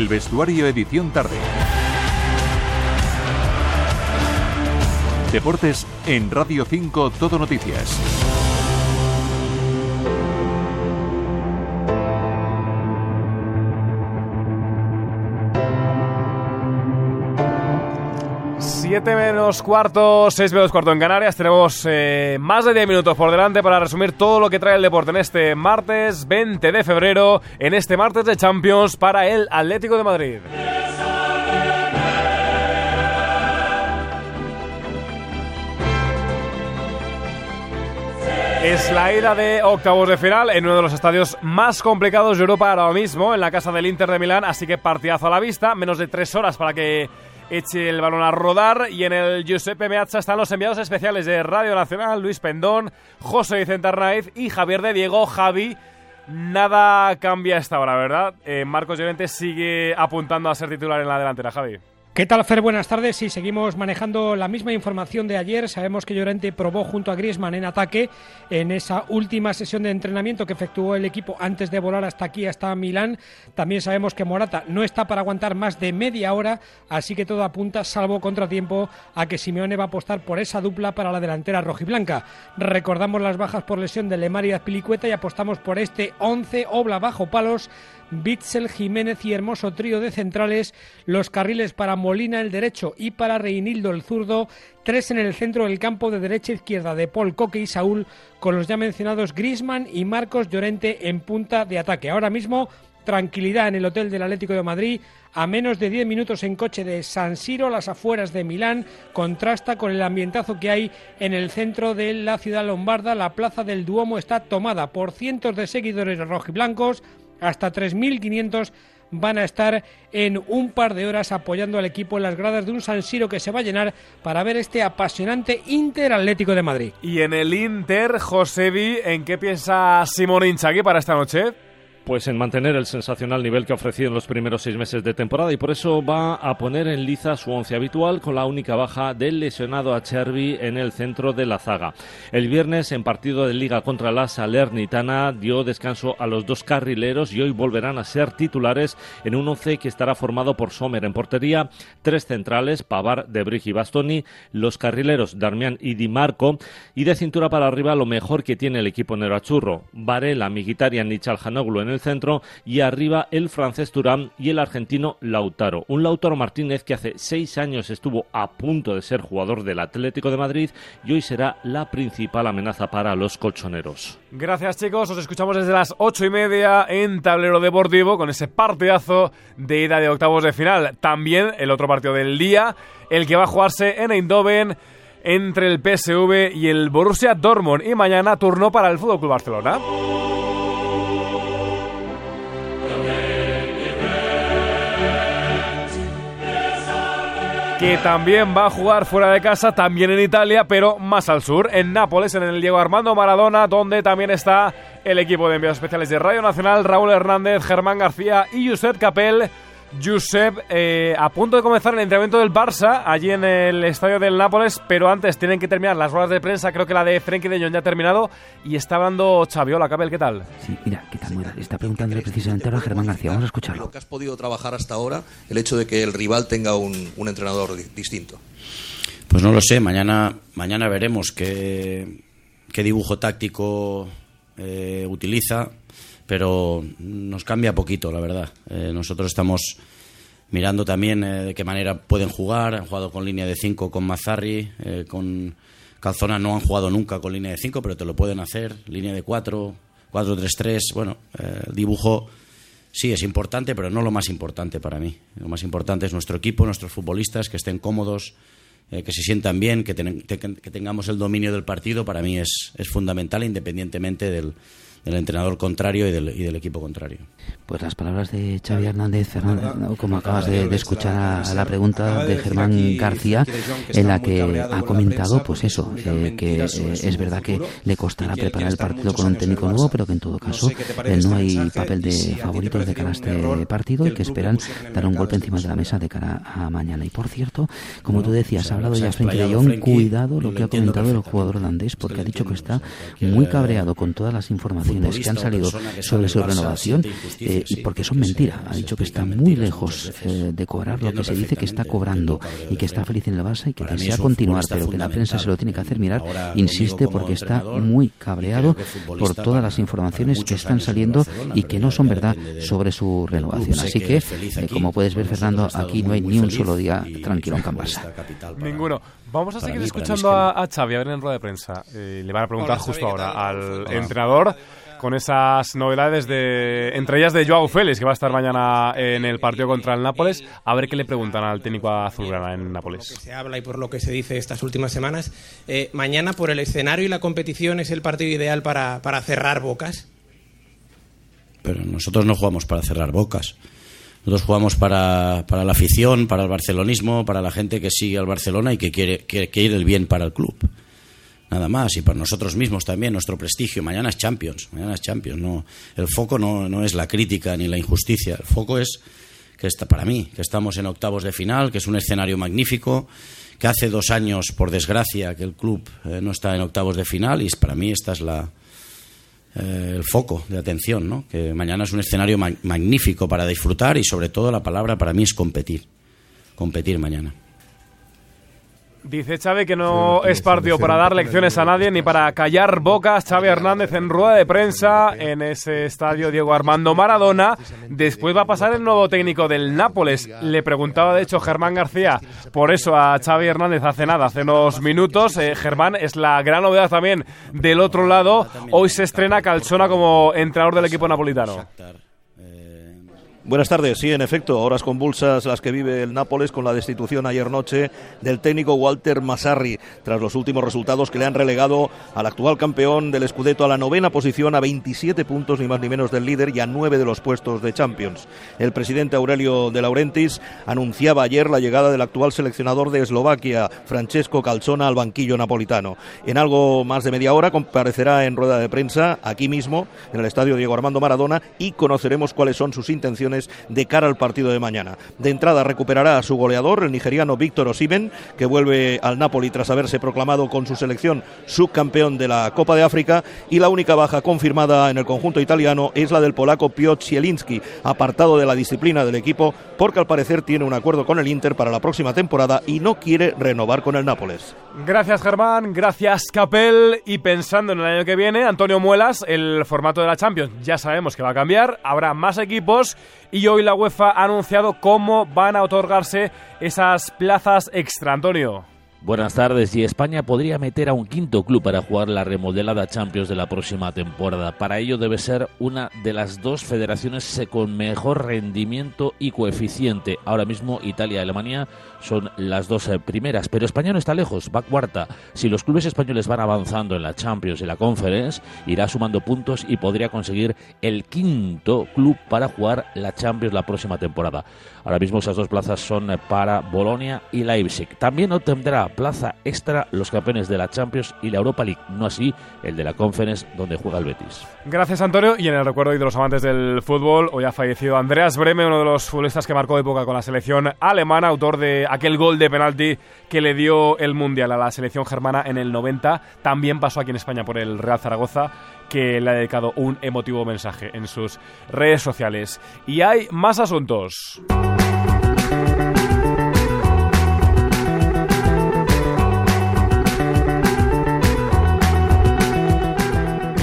El vestuario edición tarde. Deportes en Radio 5 Todo Noticias. Siete menos cuarto, seis menos cuarto en Canarias. Tenemos eh, más de 10 minutos por delante para resumir todo lo que trae el deporte en este martes 20 de febrero, en este martes de Champions para el Atlético de Madrid. Es la ida de octavos de final en uno de los estadios más complicados de Europa ahora mismo, en la casa del Inter de Milán, así que partidazo a la vista, menos de tres horas para que eche el balón a rodar y en el Giuseppe Meazza están los enviados especiales de Radio Nacional, Luis Pendón, José Vicente Arnaiz y Javier de Diego, Javi. Nada cambia a esta hora, ¿verdad? Eh, Marcos Llorente sigue apuntando a ser titular en la delantera, Javi. ¿Qué tal, Fer? Buenas tardes. Y seguimos manejando la misma información de ayer. Sabemos que Llorente probó junto a Griezmann en ataque en esa última sesión de entrenamiento que efectuó el equipo antes de volar hasta aquí, hasta Milán. También sabemos que Morata no está para aguantar más de media hora, así que todo apunta, salvo contratiempo, a que Simeone va a apostar por esa dupla para la delantera rojiblanca. Recordamos las bajas por lesión de Lemar y Azpilicueta y apostamos por este 11 obla bajo palos Bitzel, Jiménez y Hermoso trío de centrales, los carriles para Molina el derecho y para Reinildo el zurdo, tres en el centro del campo de derecha e izquierda de Paul Coque y Saúl, con los ya mencionados Grisman y Marcos Llorente en punta de ataque. Ahora mismo tranquilidad en el hotel del Atlético de Madrid. A menos de 10 minutos en coche de San Siro, las afueras de Milán, contrasta con el ambientazo que hay en el centro de la ciudad lombarda. La plaza del Duomo está tomada por cientos de seguidores rojiblancos hasta 3.500 van a estar en un par de horas apoyando al equipo en las gradas de un San Siro que se va a llenar para ver este apasionante Inter Atlético de Madrid. Y en el Inter, Josevi, ¿en qué piensa Simón Inzaghi para esta noche? Pues en mantener el sensacional nivel que ha ofrecido en los primeros seis meses de temporada y por eso va a poner en liza su once habitual con la única baja del lesionado a Chervi en el centro de la zaga. El viernes en partido de liga contra la Salernitana dio descanso a los dos carrileros y hoy volverán a ser titulares en un once que estará formado por Sommer en portería, tres centrales, Pavar, Debrich y Bastoni, los carrileros Darmian y Di Marco y de cintura para arriba lo mejor que tiene el equipo Nerachurro, Varela, Migitarian y Chalhanoglu en el centro y arriba el francés Turán y el argentino Lautaro. Un Lautaro Martínez que hace seis años estuvo a punto de ser jugador del Atlético de Madrid y hoy será la principal amenaza para los colchoneros. Gracias chicos, os escuchamos desde las ocho y media en Tablero Deportivo con ese partidazo de ida de octavos de final. También el otro partido del día, el que va a jugarse en Eindhoven entre el PSV y el Borussia Dortmund y mañana turno para el Fútbol Barcelona. Que también va a jugar fuera de casa, también en Italia, pero más al sur, en Nápoles, en el Diego Armando Maradona, donde también está el equipo de enviados especiales de Radio Nacional, Raúl Hernández, Germán García y Josep Capel Josep, eh, a punto de comenzar el entrenamiento del Barça, allí en el estadio del Nápoles, pero antes tienen que terminar las ruedas de prensa, creo que la de Frenkie de Jong ya ha terminado, y está hablando Chaviola, Cabel, ¿qué tal? Sí, mira, ¿qué tal? Está preguntándole precisamente ahora a Germán García, vamos a escucharlo. Lo que has podido trabajar hasta ahora, el hecho de que el rival tenga un, entrenador distinto. Pues no lo sé, mañana, mañana veremos qué, qué dibujo táctico eh, utiliza pero nos cambia poquito, la verdad. Eh, nosotros estamos mirando también eh, de qué manera pueden jugar. Han jugado con línea de 5 con Mazzarri, eh, con Calzona no han jugado nunca con línea de 5, pero te lo pueden hacer. Línea de 4, 4-3-3. Bueno, el dibujo sí es importante, pero no lo más importante para mí. Lo más importante es nuestro equipo, nuestros futbolistas, que estén cómodos, que se sientan bien, que, que, tengamos el dominio del partido. Para mí es, es fundamental, independientemente del del entrenador contrario y del, y del, equipo contrario. Pues las palabras de Xavi Hernández, como acabas de, escuchar a, la pregunta de Germán García, en la que ha comentado, pues eso, eh, que eh, es verdad que le costará preparar el partido con un técnico nuevo, pero que en todo caso eh, no hay papel de favoritos de cara a este partido y que esperan dar un golpe encima de la mesa de cara a mañana. Y por cierto, como tú decías, ha hablado ya Frenkie de Jong, cuidado lo que ha comentado el jugador holandés, porque ha dicho que está muy cabreado con todas las informaciones informaciones que han salido sobre su renovación eh, y porque son mentiras. Ha dicho que está muy lejos eh, de cobrar lo que se dice que está cobrando y que está feliz en el Barça y que desea continuar, pero que la prensa se lo tiene que hacer mirar. Insiste porque está muy cabreado por todas las informaciones que están saliendo y que no son verdad sobre su renovación. Así que, eh, como puedes ver, Fernando, aquí no hay ni un solo día tranquilo en Can Ninguno. Vamos a seguir escuchando a, Xavi, a ver en rueda de prensa. Eh, le van a preguntar justo ahora al entrenador con esas novedades de entre ellas de Joao Félix que va a estar mañana en el partido contra el Nápoles. A ver qué le preguntan al técnico azulgrana en Nápoles. Se habla y por lo que se dice estas últimas semanas. Eh, mañana por el escenario y la competición es el partido ideal para, para cerrar bocas pero nosotros no jugamos para cerrar bocas. Nosotros jugamos para, para, la afición, para el barcelonismo, para la gente que sigue al Barcelona y que quiere, que quiere el bien para el club. Nada más, y para nosotros mismos también, nuestro prestigio. Mañana es Champions, mañana es Champions. No, el foco no, no es la crítica ni la injusticia, el foco es que está, para mí, que estamos en octavos de final, que es un escenario magnífico, que hace dos años, por desgracia, que el club eh, no está en octavos de final, y para mí esta es la, eh, el foco de atención, ¿no? que mañana es un escenario magnífico para disfrutar y sobre todo la palabra para mí es competir, competir mañana. Dice Xavi que no es partido para dar lecciones a nadie ni para callar bocas. Xavi Hernández en rueda de prensa en ese estadio Diego Armando Maradona. Después va a pasar el nuevo técnico del Nápoles. Le preguntaba de hecho Germán García por eso a Xavi Hernández hace nada, hace unos minutos. Eh, Germán es la gran novedad también del otro lado. Hoy se estrena Calzona como entrenador del equipo napolitano. Buenas tardes. Sí, en efecto, horas convulsas las que vive el Nápoles con la destitución ayer noche del técnico Walter Massarri tras los últimos resultados que le han relegado al actual campeón del Scudetto a la novena posición a 27 puntos ni más ni menos del líder y a 9 de los puestos de Champions. El presidente Aurelio de Laurentiis anunciaba ayer la llegada del actual seleccionador de Eslovaquia, Francesco Calzona, al banquillo napolitano. En algo más de media hora comparecerá en rueda de prensa aquí mismo en el estadio Diego Armando Maradona y conoceremos cuáles son sus intenciones de cara al partido de mañana. De entrada recuperará a su goleador, el nigeriano Víctor Osimen, que vuelve al Napoli tras haberse proclamado con su selección subcampeón de la Copa de África y la única baja confirmada en el conjunto italiano es la del polaco Piotr Zielinski, apartado de la disciplina del equipo porque al parecer tiene un acuerdo con el Inter para la próxima temporada y no quiere renovar con el Nápoles. Gracias Germán, gracias Capel y pensando en el año que viene, Antonio Muelas, el formato de la Champions ya sabemos que va a cambiar, habrá más equipos y hoy la UEFA ha anunciado cómo van a otorgarse esas plazas extra. Antonio. Buenas tardes. Y España podría meter a un quinto club para jugar la remodelada Champions de la próxima temporada. Para ello debe ser una de las dos federaciones con mejor rendimiento y coeficiente. Ahora mismo Italia y Alemania son las dos eh, primeras, pero España no está lejos, va cuarta. Si los clubes españoles van avanzando en la Champions y la Conference, irá sumando puntos y podría conseguir el quinto club para jugar la Champions la próxima temporada. Ahora mismo esas dos plazas son eh, para Bolonia y Leipzig. También obtendrá plaza extra los campeones de la Champions y la Europa League, no así el de la Conference donde juega el Betis. Gracias Antonio y en el recuerdo de los amantes del fútbol, hoy ha fallecido Andreas Breme, uno de los futbolistas que marcó época con la selección alemana, autor de aquel gol de penalti que le dio el Mundial a la selección germana en el 90. También pasó aquí en España por el Real Zaragoza que le ha dedicado un emotivo mensaje en sus redes sociales. Y hay más asuntos.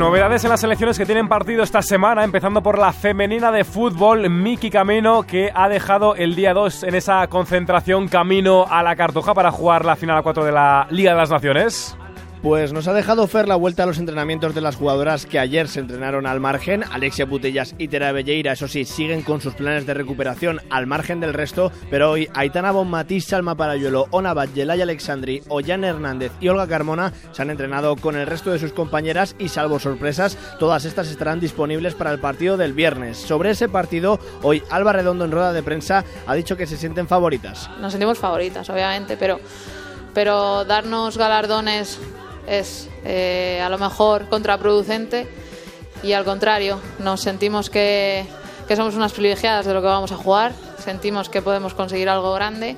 Novedades en las selecciones que tienen partido esta semana, empezando por la femenina de fútbol, Miki Camino, que ha dejado el día 2 en esa concentración camino a la Cartuja para jugar la final 4 de la Liga de las Naciones. Pues nos ha dejado Fer la vuelta a los entrenamientos de las jugadoras que ayer se entrenaron al margen. Alexia Putellas y Tera Belleira, eso sí, siguen con sus planes de recuperación al margen del resto, pero hoy Aitana Bonmatí, Salma Parayuelo, Ona Yelay Alexandri, Ollán Hernández y Olga Carmona se han entrenado con el resto de sus compañeras y salvo sorpresas, todas estas estarán disponibles para el partido del viernes. Sobre ese partido, hoy Alba Redondo en rueda de prensa ha dicho que se sienten favoritas. Nos sentimos favoritas, obviamente, pero, pero darnos galardones es eh, a lo mejor contraproducente y al contrario, nos sentimos que, que somos unas privilegiadas de lo que vamos a jugar, sentimos que podemos conseguir algo grande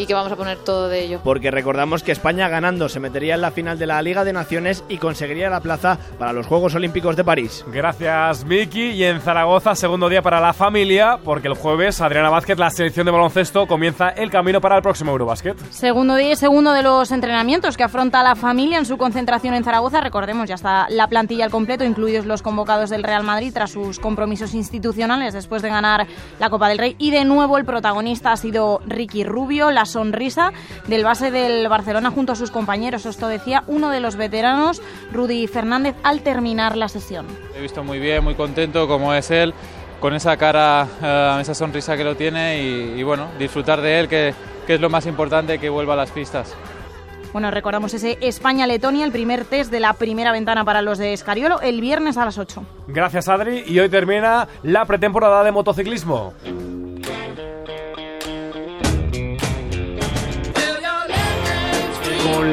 y que vamos a poner todo de ello. Porque recordamos que España ganando se metería en la final de la Liga de Naciones y conseguiría la plaza para los Juegos Olímpicos de París. Gracias, Miki. Y en Zaragoza, segundo día para la familia, porque el jueves Adriana Vázquez, la selección de baloncesto, comienza el camino para el próximo Eurobasket. Segundo día y segundo de los entrenamientos que afronta la familia en su concentración en Zaragoza. Recordemos, ya está la plantilla al completo, incluidos los convocados del Real Madrid tras sus compromisos institucionales después de ganar la Copa del Rey. Y de nuevo el protagonista ha sido Ricky Rubio, la sonrisa del base del Barcelona junto a sus compañeros. Esto decía uno de los veteranos, Rudy Fernández, al terminar la sesión. He visto muy bien, muy contento como es él, con esa cara, eh, esa sonrisa que lo tiene y, bueno, disfrutar de él, que, que es lo más importante, que vuelva a las pistas. Bueno, recordamos ese España-Letonia, el primer test de la primera ventana para los de Escariolo, el viernes a las 8. Gracias, Adri. Y hoy termina la pretemporada de motociclismo.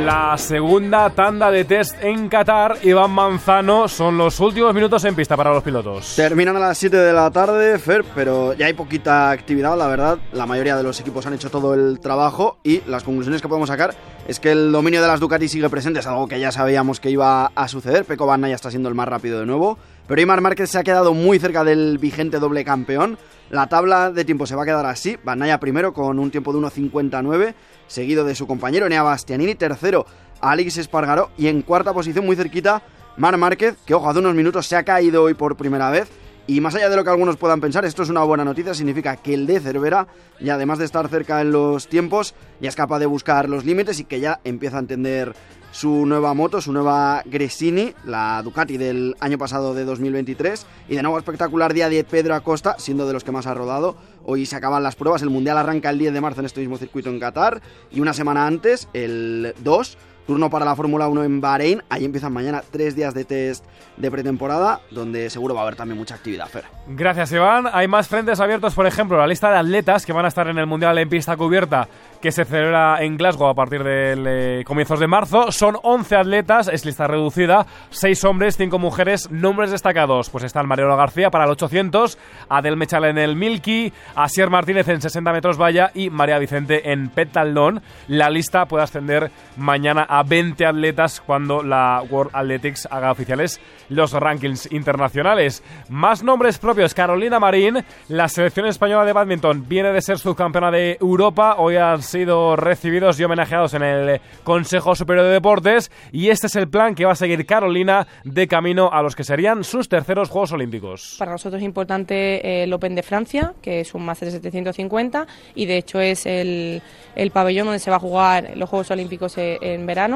La segunda tanda de test en Qatar, Iván Manzano, son los últimos minutos en pista para los pilotos. Terminan a las 7 de la tarde, Fer, pero ya hay poquita actividad, la verdad. La mayoría de los equipos han hecho todo el trabajo y las conclusiones que podemos sacar es que el dominio de las Ducati sigue presente, es algo que ya sabíamos que iba a suceder. Peco Banna ya está siendo el más rápido de nuevo, pero Imar Márquez se ha quedado muy cerca del vigente doble campeón. La tabla de tiempo se va a quedar así. Banaya primero con un tiempo de 1.59, seguido de su compañero Nea Bastianini, tercero Alex Espargaró y en cuarta posición muy cerquita Mar Márquez, que ojo, hace unos minutos se ha caído hoy por primera vez. Y más allá de lo que algunos puedan pensar, esto es una buena noticia, significa que el de Cervera, y además de estar cerca en los tiempos, ya es capaz de buscar los límites y que ya empieza a entender su nueva moto, su nueva Gresini, la Ducati del año pasado de 2023. Y de nuevo espectacular día de Pedro Acosta, siendo de los que más ha rodado. Hoy se acaban las pruebas, el Mundial arranca el 10 de marzo en este mismo circuito en Qatar. Y una semana antes, el 2, Turno para la Fórmula 1 en Bahrein. Ahí empiezan mañana tres días de test de pretemporada, donde seguro va a haber también mucha actividad, Fer. Gracias, Iván. Hay más frentes abiertos, por ejemplo, la lista de atletas que van a estar en el Mundial en pista cubierta que se celebra en Glasgow a partir de comienzos de marzo. Son 11 atletas, es lista reducida, 6 hombres, 5 mujeres, nombres destacados. Pues están Mariano García para el 800, Adel Mechal en el Milky, Asier Martínez en 60 metros valla y María Vicente en Petaldón. La lista puede ascender mañana a 20 atletas cuando la World Athletics haga oficiales los rankings internacionales. Más nombres propios, Carolina Marín, la selección española de badminton viene de ser subcampeona de Europa, hoy han sido recibidos y homenajeados en el Consejo Superior de Deportes y este es el plan que va a seguir Carolina de camino a los que serían sus terceros Juegos Olímpicos. Para nosotros es importante eh, el Open de Francia, que es un máster de 750 y de hecho es el, el pabellón donde se va a jugar los Juegos Olímpicos eh, en verano.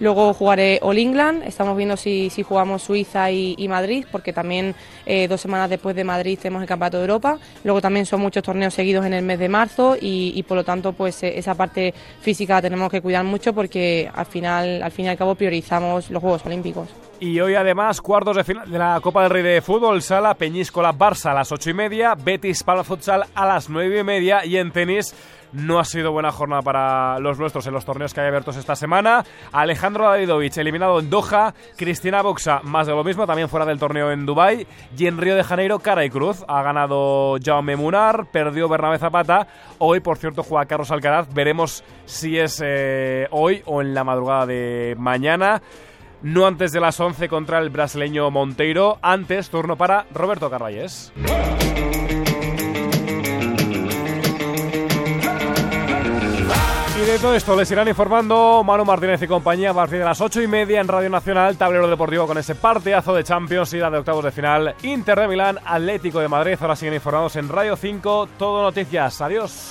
Luego jugaré All England, estamos viendo si, si jugamos Suiza y, Madrid, porque también eh, dos semanas después de Madrid tenemos el Campeonato de Europa. Luego también son muchos torneos seguidos en el mes de marzo y, por lo tanto pues esa parte física la tenemos que cuidar mucho porque al final, al fin y al cabo priorizamos los Juegos Olímpicos. Y hoy además cuartos de final de la Copa del Rey de Fútbol, Sala Peñíscola Barça a las ocho y media, Betis para Futsal a las nueve y media y en tenis no ha sido buena jornada para los nuestros en los torneos que hay abiertos esta semana. Alejandro Davidovich eliminado en Doha, Cristina Boxa más de lo mismo, también fuera del torneo en Dubai y en Río de Janeiro cara y cruz. Ha ganado Jaume Munar, perdió Bernabé Zapata. Hoy, por cierto, juega Carlos Alcaraz. Veremos si es eh, hoy o en la madrugada de mañana no antes de las 11 contra el brasileño Monteiro. Antes, turno para Roberto Carvalles. Y de todo esto les irán informando Manu Martínez y compañía a partir de las 8 y media en Radio Nacional, tablero deportivo con ese partidazo de Champions, ida de octavos de final, Inter de Milán, Atlético de Madrid. Ahora siguen informados en Radio 5, todo noticias. Adiós.